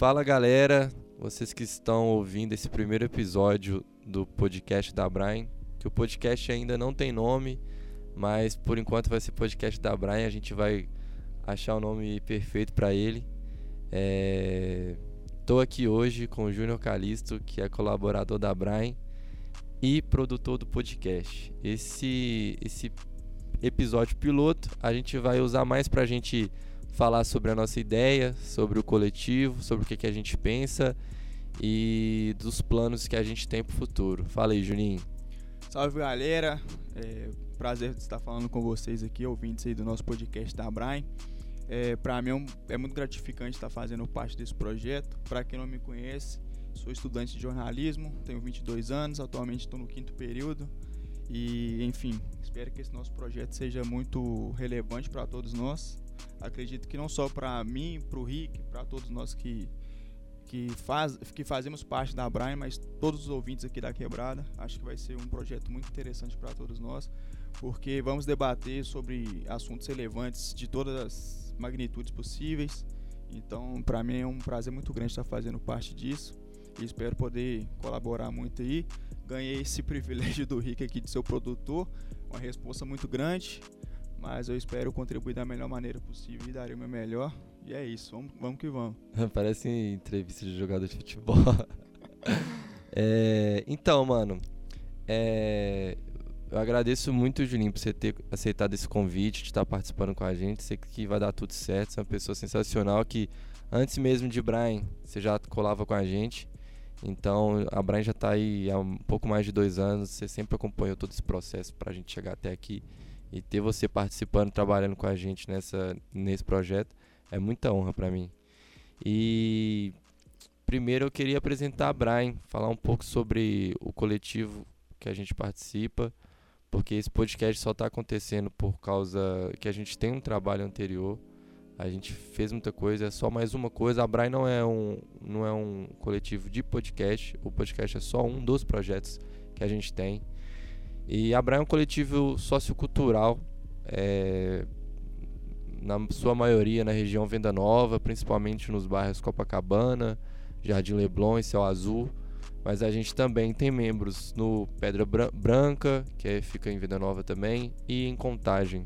Fala galera, vocês que estão ouvindo esse primeiro episódio do podcast da Brian, que o podcast ainda não tem nome, mas por enquanto vai ser podcast da Brian, a gente vai achar o nome perfeito para ele. Estou é... aqui hoje com o Júnior Calisto, que é colaborador da Brian e produtor do podcast. Esse, esse episódio piloto a gente vai usar mais para a gente falar sobre a nossa ideia, sobre o coletivo, sobre o que, que a gente pensa e dos planos que a gente tem para o futuro. Fala aí, Juninho. Salve galera, é, prazer estar falando com vocês aqui, ouvintes aí do nosso podcast da Brian. É, para mim é, um, é, muito gratificante estar fazendo parte desse projeto. Para quem não me conhece, sou estudante de jornalismo, tenho 22 anos, atualmente estou no quinto período. E, enfim, espero que esse nosso projeto seja muito relevante para todos nós. Acredito que não só para mim, para o Rick, para todos nós que que, faz, que fazemos parte da Brian, mas todos os ouvintes aqui da Quebrada. Acho que vai ser um projeto muito interessante para todos nós, porque vamos debater sobre assuntos relevantes de todas as magnitudes possíveis. Então, para mim é um prazer muito grande estar fazendo parte disso e espero poder colaborar muito aí. Ganhei esse privilégio do Rick aqui de ser o produtor, uma resposta muito grande, mas eu espero contribuir da melhor maneira possível e darei o meu melhor. E é isso, vamos, vamos que vamos. Parece entrevista de jogador de futebol. é, então, mano, é, eu agradeço muito, Juninho, por você ter aceitado esse convite, de estar participando com a gente. Sei que vai dar tudo certo. Você é uma pessoa sensacional que, antes mesmo de Brian, você já colava com a gente. Então, a Brian já está aí há um pouco mais de dois anos. Você sempre acompanhou todo esse processo para a gente chegar até aqui. E ter você participando, trabalhando com a gente nessa, nesse projeto é muita honra para mim. E primeiro eu queria apresentar a Brian, falar um pouco sobre o coletivo que a gente participa, porque esse podcast só está acontecendo por causa que a gente tem um trabalho anterior. A gente fez muita coisa, é só mais uma coisa. A Brian não é um, não é um coletivo de podcast, o podcast é só um dos projetos que a gente tem. E a Brian é um coletivo sociocultural, é, na sua maioria na região Venda Nova, principalmente nos bairros Copacabana, Jardim Leblon e Céu Azul. Mas a gente também tem membros no Pedra Branca, que é, fica em Venda Nova também, e em Contagem,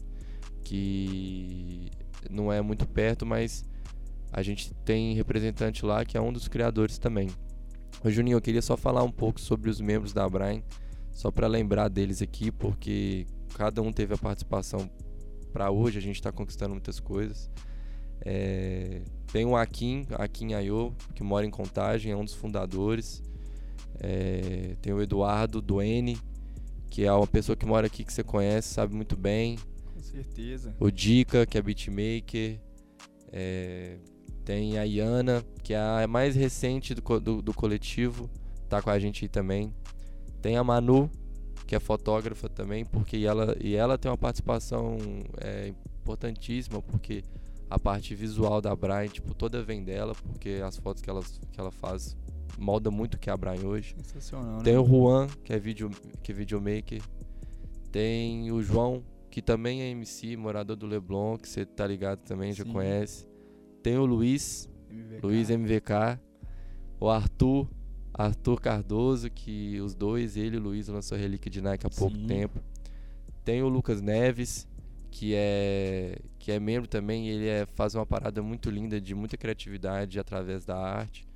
que não é muito perto, mas a gente tem representante lá que é um dos criadores também. Juninho, eu queria só falar um pouco sobre os membros da Brian, só para lembrar deles aqui, porque cada um teve a participação para hoje, a gente está conquistando muitas coisas. É, tem o Akin, Akin Ayo, que mora em Contagem, é um dos fundadores. É, tem o Eduardo Duene, que é uma pessoa que mora aqui que você conhece, sabe muito bem. Com certeza. O Dica, que é beatmaker. É, tem a Iana, que é a mais recente do, do, do coletivo, tá com a gente aí também. Tem a Manu, que é fotógrafa também, porque ela, e ela tem uma participação é, importantíssima, porque a parte visual da Brian, tipo, toda vem dela, porque as fotos que ela, que ela faz molda muito o que é a Brian hoje. Sensacional, Tem né? o Juan, que é, video, que é videomaker. Tem o João, que também é MC, morador do Leblon, que você tá ligado também, Sim. já conhece. Tem o Luiz, MVK. Luiz MVK. O Arthur, Arthur Cardoso, que os dois, ele e o Luiz, lançou Relíquia de Nike há Sim. pouco tempo. Tem o Lucas Neves, que é que é membro também, ele é, faz uma parada muito linda, de muita criatividade através da arte.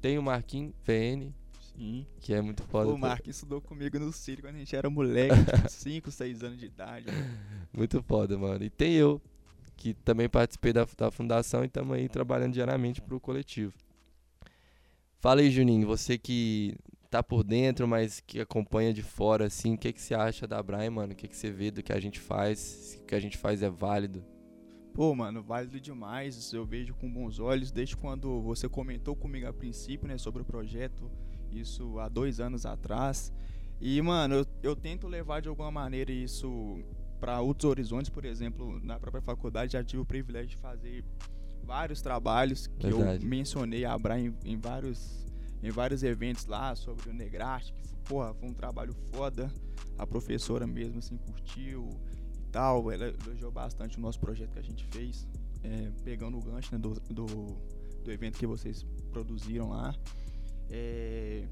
Tem o Marquinhos VN, Sim. que é muito foda. O Marquinhos estudou comigo no Círio quando a gente era moleque, 5, 6 anos de idade. Muito foda, mano. E tem eu, que também participei da, da fundação e estamos aí trabalhando diariamente pro coletivo. Fala aí, Juninho, você que tá por dentro, mas que acompanha de fora, assim, o que, que você acha da Brian, mano? O que, que você vê do que a gente faz? Se o que a gente faz é válido? Pô, mano, válido demais. Eu vejo com bons olhos desde quando você comentou comigo a princípio, né, sobre o projeto, isso há dois anos atrás. E, mano, eu, eu tento levar de alguma maneira isso para outros horizontes, por exemplo, na própria faculdade já tive o privilégio de fazer vários trabalhos que Verdade. eu mencionei a Brian em, em, vários, em vários eventos lá sobre o Negrarte, que porra, foi um trabalho foda. A professora mesmo assim curtiu e tal. Ela elogiou bastante o nosso projeto que a gente fez, é, pegando o gancho né, do, do do evento que vocês produziram lá. É,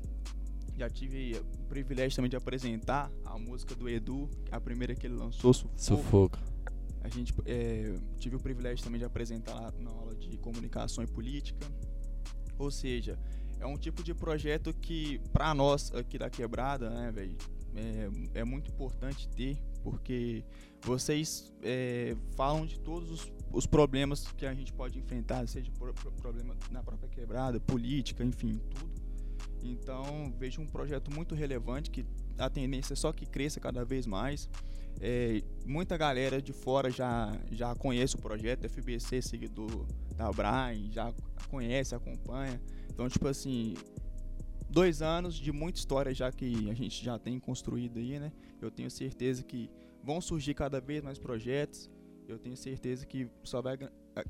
já tive o privilégio também de apresentar a música do Edu, a primeira que ele lançou, Sufoco. Sufoco. A gente é, tive o privilégio também de apresentar na aula de comunicação e política. Ou seja, é um tipo de projeto que, para nós aqui da Quebrada, né, velho, é, é, muito importante ter, porque vocês é, falam de todos os, os, problemas que a gente pode enfrentar, seja problema na própria quebrada, política, enfim, tudo. Então, vejo um projeto muito relevante que a tendência é só que cresça cada vez mais. É, muita galera de fora já, já conhece o projeto, FBC, seguidor da Brian, já conhece, acompanha. Então, tipo assim, dois anos de muita história já que a gente já tem construído aí, né? Eu tenho certeza que vão surgir cada vez mais projetos. Eu tenho certeza que só vai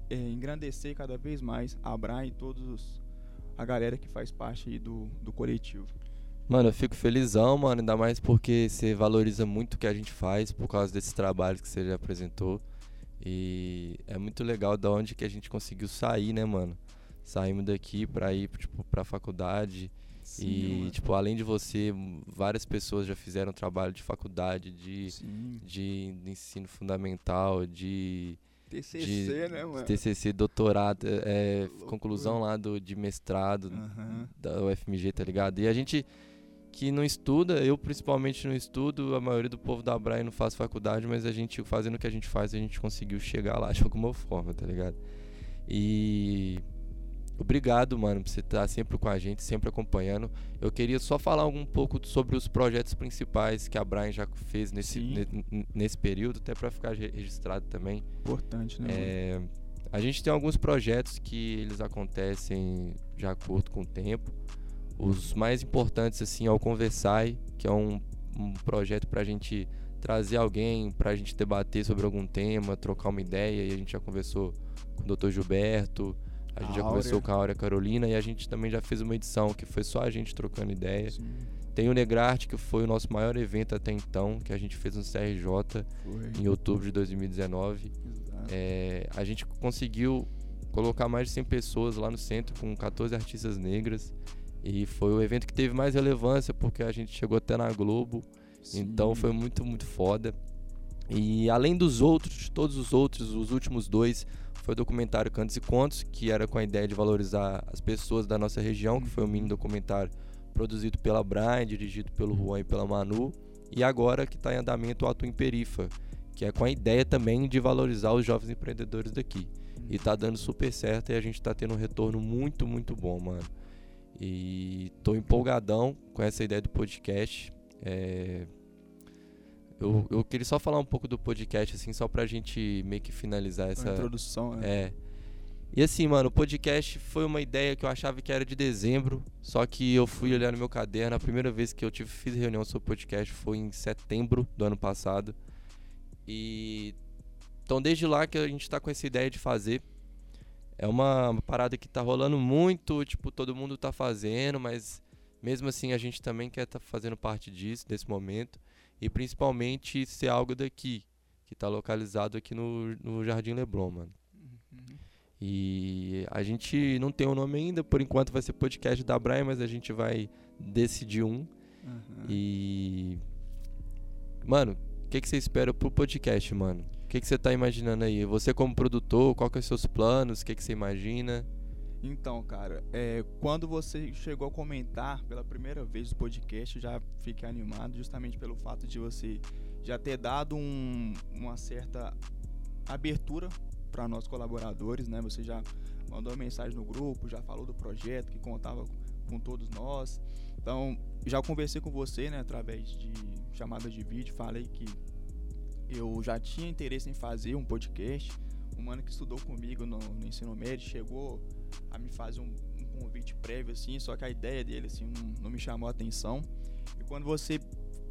é, engrandecer cada vez mais a Brian e todos a galera que faz parte do, do coletivo. Mano, eu fico felizão, mano, ainda mais porque você valoriza muito o que a gente faz por causa desses trabalhos que você já apresentou. E é muito legal da onde que a gente conseguiu sair, né, mano? Saímos daqui pra ir, tipo, pra faculdade. Sim, e, mano. tipo, além de você, várias pessoas já fizeram trabalho de faculdade, de, de, de ensino fundamental, de TCC, de, né, mano? TCC, doutorado, é, conclusão lá do, de mestrado uhum. da UFMG, tá ligado? E a gente que não estuda, eu principalmente não estudo, a maioria do povo da Braia não faz faculdade, mas a gente, fazendo o que a gente faz, a gente conseguiu chegar lá de alguma forma, tá ligado? E Obrigado, mano, por você estar sempre com a gente, sempre acompanhando. Eu queria só falar um pouco sobre os projetos principais que a Brian já fez nesse, nesse período, até para ficar registrado também. Importante, né? É, a gente tem alguns projetos que eles acontecem de acordo com o tempo. Os mais importantes, assim, é o Conversai, que é um, um projeto para a gente trazer alguém, para a gente debater sobre algum tema, trocar uma ideia. E a gente já conversou com o Dr. Gilberto, a gente a já conversou com a Áurea Carolina e a gente também já fez uma edição que foi só a gente trocando ideia. Sim. Tem o Negrarte, que foi o nosso maior evento até então, que a gente fez no CRJ foi. em outubro de 2019. É, a gente conseguiu colocar mais de 100 pessoas lá no centro com 14 artistas negras. E foi o evento que teve mais relevância porque a gente chegou até na Globo. Sim. Então foi muito, muito foda. E além dos outros, todos os outros, os últimos dois foi o documentário Cantos e Contos, que era com a ideia de valorizar as pessoas da nossa região, que foi um mini documentário produzido pela Brian, dirigido pelo Juan e pela Manu, e agora que está em andamento o Ato em Perifa, que é com a ideia também de valorizar os jovens empreendedores daqui. E tá dando super certo e a gente tá tendo um retorno muito, muito bom, mano. E tô empolgadão com essa ideia do podcast. É, eu, eu queria só falar um pouco do podcast, assim, só pra gente meio que finalizar essa. introdução, né? É. E assim, mano, o podcast foi uma ideia que eu achava que era de dezembro, só que eu fui olhar no meu caderno. A primeira vez que eu tive, fiz reunião sobre podcast foi em setembro do ano passado. E. Então, desde lá que a gente tá com essa ideia de fazer. É uma, parada que tá rolando muito, tipo, todo mundo tá fazendo, mas mesmo assim a gente também quer estar tá fazendo parte disso, desse momento e principalmente ser algo daqui, que está localizado aqui no, no Jardim Leblon, mano. Uhum. E a gente não tem o um nome ainda, por enquanto vai ser podcast da Brian, mas a gente vai decidir um. Uhum. E. Mano, o que, que você espera pro podcast, mano? Que, que você tá imaginando aí? Você como produtor, qual que é os seus planos? O que, que você imagina? Então, cara, é, quando você chegou a comentar pela primeira vez o podcast, eu já fiquei animado justamente pelo fato de você já ter dado um, uma certa abertura para nós colaboradores, né? Você já mandou mensagem no grupo, já falou do projeto que contava com todos nós. Então, já conversei com você, né, através de chamada de vídeo, falei que eu já tinha interesse em fazer um podcast. Um mano que estudou comigo no, no ensino médio chegou a me fazer um, um, convite prévio, assim, só que a ideia dele, assim, não, não, me chamou a atenção. E quando você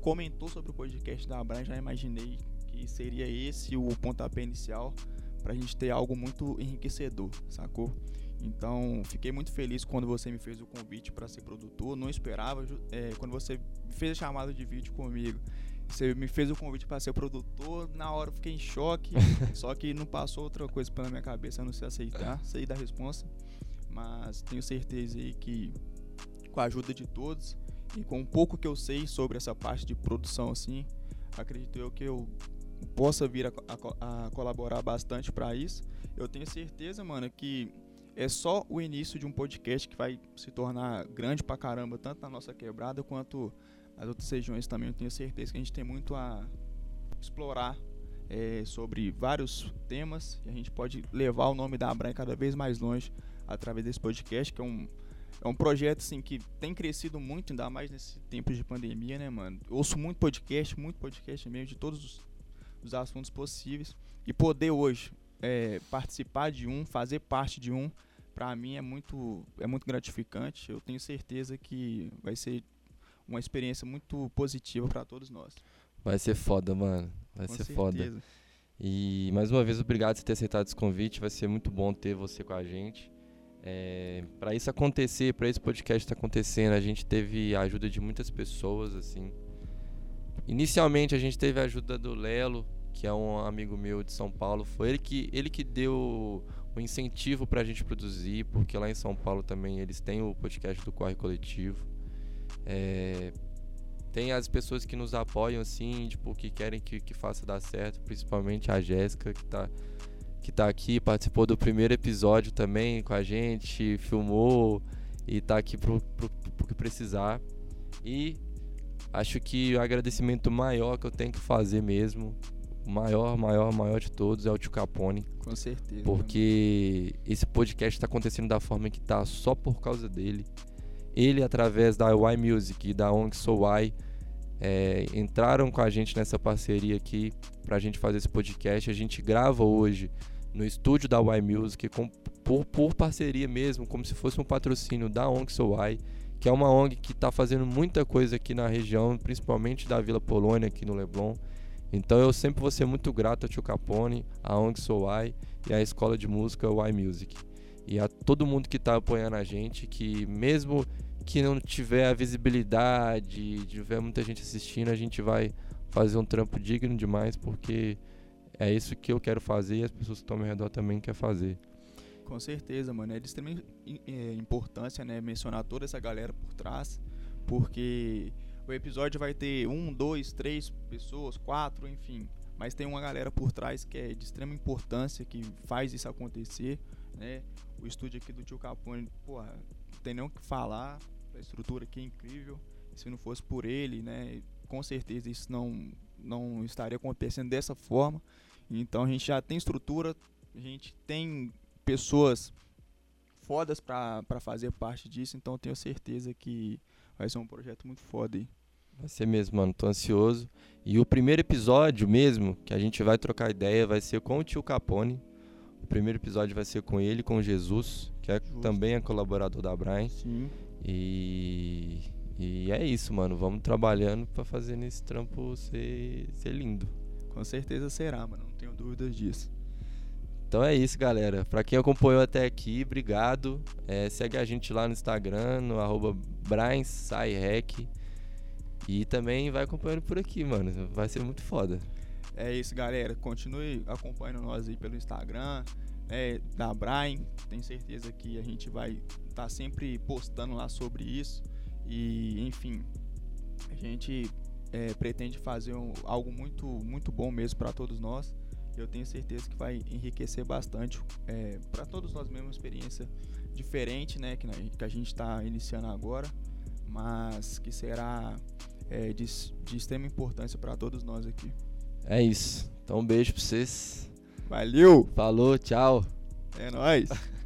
comentou sobre o podcast da Abram, já imaginei que seria esse o pontapé inicial para a gente ter algo muito enriquecedor, sacou? Então, fiquei muito feliz quando você me fez o convite para ser produtor. Não esperava, é, quando você fez a chamada de vídeo comigo, você me fez o convite para ser produtor. Na hora eu fiquei em choque, só que não passou outra coisa pela minha cabeça a não se aceitar, sair da resposta. mas tenho certeza aí que com a ajuda de todos e com um pouco que eu sei sobre essa parte de produção assim, acredito eu que eu possa vir a, a, a colaborar bastante para isso. Eu tenho certeza, mano, que é só o início de um podcast que vai se tornar grande pra caramba, tanto na nossa quebrada quanto as outras regiões também. Eu tenho certeza que a gente tem muito a explorar é, sobre vários temas e a gente pode levar o nome da Abra cada vez mais longe através desse podcast, que é um, é um projeto assim, que tem crescido muito, ainda mais nesse tempo de pandemia, né, mano? Ouço muito podcast, muito podcast mesmo, de todos os, os assuntos possíveis. E poder hoje é, participar de um, fazer parte de um, para mim é muito, é muito gratificante. Eu tenho certeza que vai ser uma experiência muito positiva para todos nós. Vai ser foda, mano. Vai Com ser certeza. foda. E mais uma vez, obrigado por ter aceitado esse convite. Vai ser muito bom ter você com a gente. É, para isso acontecer, para esse podcast estar acontecendo, a gente teve a ajuda de muitas pessoas, assim. Inicialmente a gente teve a ajuda do Lelo, que é um amigo meu de São Paulo. Foi ele que, ele que deu o incentivo para a gente produzir, porque lá em São Paulo também eles têm o podcast do Corre Coletivo. É, tem as pessoas que nos apoiam, assim, tipo, que querem que, que faça dar certo, principalmente a Jéssica, que tá, que tá aqui, participou do primeiro episódio também com a gente, filmou e tá aqui pro, pro, pro que precisar. E acho que o agradecimento maior que eu tenho que fazer mesmo, o maior, maior, maior de todos é o Tio Capone. Com certeza. Porque esse podcast está acontecendo da forma que tá só por causa dele. Ele, através da Y Music e da ONG Soul Y, é, entraram com a gente nessa parceria aqui para a gente fazer esse podcast. A gente grava hoje no estúdio da Y Music com, por, por parceria mesmo, como se fosse um patrocínio da ONG Y, que é uma ONG que está fazendo muita coisa aqui na região, principalmente da Vila Polônia, aqui no Leblon. Então eu sempre vou ser muito grato ao Tio Capone, a ONG Y e a escola de música Y Music. E a todo mundo que está apoiando a gente, que mesmo que não tiver a visibilidade, tiver muita gente assistindo, a gente vai fazer um trampo digno demais, porque é isso que eu quero fazer e as pessoas que estão ao meu redor também querem fazer. Com certeza, mano. É de extrema eh, importância, né, mencionar toda essa galera por trás, porque o episódio vai ter um, dois, três pessoas, quatro, enfim. Mas tem uma galera por trás que é de extrema importância, que faz isso acontecer, né? O estúdio aqui do Tio Capone, porra, não tem nem o que falar. A estrutura aqui é incrível. Se não fosse por ele, né, com certeza isso não, não estaria acontecendo dessa forma. Então a gente já tem estrutura, a gente tem pessoas fodas pra fazer parte disso, então tenho certeza que vai ser um projeto muito foda aí. Vai ser mesmo, mano. Tô ansioso. E o primeiro episódio mesmo, que a gente vai trocar ideia, vai ser com o tio Capone. O primeiro episódio vai ser com ele, com Jesus, que é, também é colaborador da Brian. Sim. E, e é isso, mano. Vamos trabalhando pra fazer esse trampo ser, ser lindo. Com certeza será, mano. Não tenho dúvidas disso. Então é isso, galera. Pra quem acompanhou até aqui, obrigado. É, segue a gente lá no Instagram, no arroba. E também vai acompanhando por aqui, mano. Vai ser muito foda. É isso, galera. Continue acompanhando nós aí pelo Instagram, né, da Brian. Tenho certeza que a gente vai estar sempre postando lá sobre isso. E, enfim, a gente é, pretende fazer um- algo muito, muito bom mesmo para todos nós. Eu tenho certeza que vai enriquecer bastante para todos nós mesmo, uma experiência diferente, né, que, que a gente está iniciando agora, mas que será é, de, de extrema importância para todos nós aqui. É isso. Então um beijo pra vocês. Valeu! Falou, tchau. É nóis!